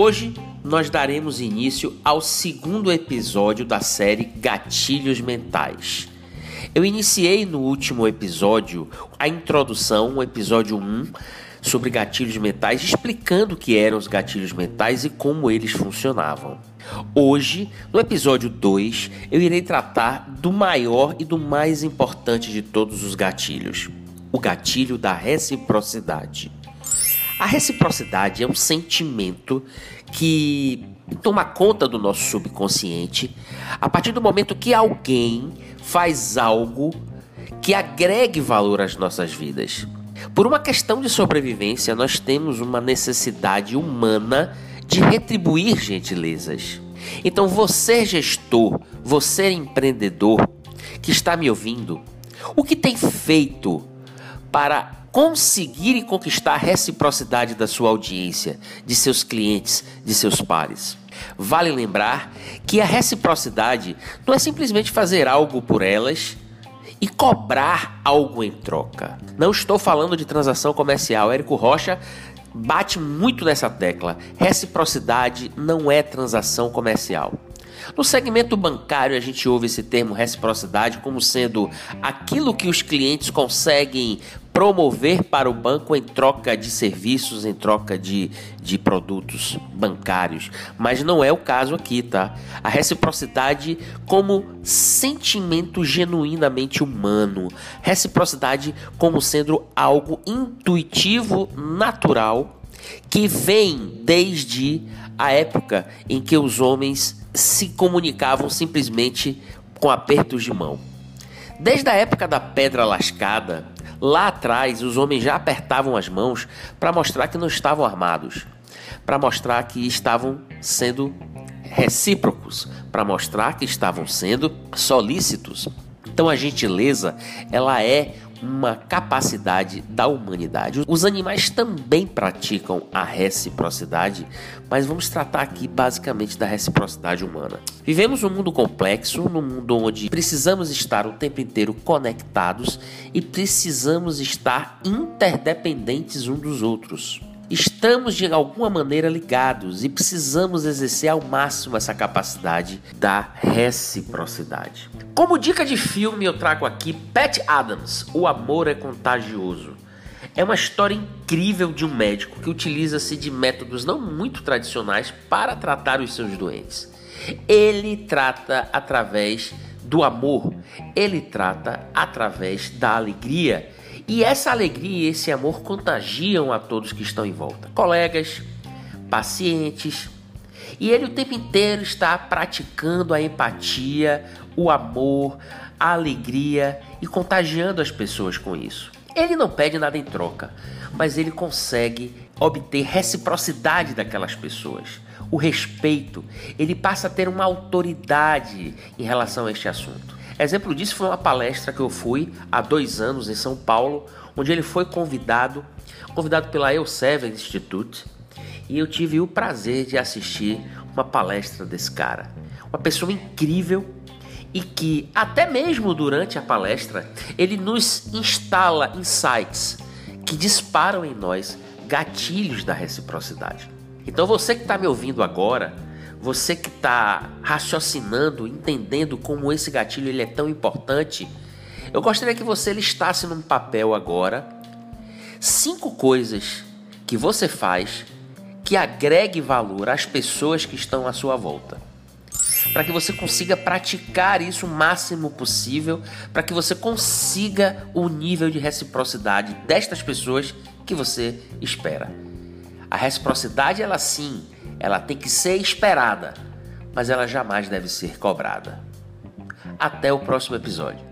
Hoje nós daremos início ao segundo episódio da série Gatilhos Mentais. Eu iniciei no último episódio a introdução, o episódio 1, sobre gatilhos mentais, explicando o que eram os gatilhos mentais e como eles funcionavam. Hoje, no episódio 2, eu irei tratar do maior e do mais importante de todos os gatilhos: o gatilho da reciprocidade. A reciprocidade é um sentimento que toma conta do nosso subconsciente a partir do momento que alguém faz algo que agregue valor às nossas vidas. Por uma questão de sobrevivência, nós temos uma necessidade humana de retribuir gentilezas. Então, você, gestor, você, empreendedor que está me ouvindo, o que tem feito para conseguir e conquistar a reciprocidade da sua audiência, de seus clientes, de seus pares? Vale lembrar que a reciprocidade não é simplesmente fazer algo por elas e cobrar algo em troca. Não estou falando de transação comercial. Érico Rocha bate muito nessa tecla. Reciprocidade não é transação comercial. No segmento bancário, a gente ouve esse termo reciprocidade como sendo aquilo que os clientes conseguem promover para o banco em troca de serviços, em troca de, de produtos bancários. Mas não é o caso aqui, tá? A reciprocidade como sentimento genuinamente humano. Reciprocidade como sendo algo intuitivo, natural, que vem desde a época em que os homens se comunicavam simplesmente com apertos de mão. Desde a época da pedra lascada, Lá atrás, os homens já apertavam as mãos para mostrar que não estavam armados, para mostrar que estavam sendo recíprocos, para mostrar que estavam sendo solícitos. Então a gentileza, ela é uma capacidade da humanidade. Os animais também praticam a reciprocidade, mas vamos tratar aqui basicamente da reciprocidade humana. Vivemos um mundo complexo, num mundo onde precisamos estar o tempo inteiro conectados e precisamos estar interdependentes uns dos outros. Estamos de alguma maneira ligados e precisamos exercer ao máximo essa capacidade da reciprocidade. Como dica de filme, eu trago aqui Pat Adams: O Amor é Contagioso. É uma história incrível de um médico que utiliza-se de métodos não muito tradicionais para tratar os seus doentes. Ele trata através do amor, ele trata através da alegria e essa alegria e esse amor contagiam a todos que estão em volta, colegas, pacientes. E ele o tempo inteiro está praticando a empatia, o amor, a alegria e contagiando as pessoas com isso. Ele não pede nada em troca, mas ele consegue obter reciprocidade daquelas pessoas, o respeito. Ele passa a ter uma autoridade em relação a este assunto. Exemplo disso foi uma palestra que eu fui há dois anos em São Paulo, onde ele foi convidado, convidado pela Elsevier Institute, e eu tive o prazer de assistir uma palestra desse cara. Uma pessoa incrível e que, até mesmo durante a palestra, ele nos instala insights que disparam em nós gatilhos da reciprocidade. Então, você que está me ouvindo agora, você que está raciocinando, entendendo como esse gatilho ele é tão importante, eu gostaria que você listasse num papel agora cinco coisas que você faz que agregue valor às pessoas que estão à sua volta. Para que você consiga praticar isso o máximo possível, para que você consiga o nível de reciprocidade destas pessoas que você espera. A reciprocidade, ela sim, ela tem que ser esperada, mas ela jamais deve ser cobrada. Até o próximo episódio.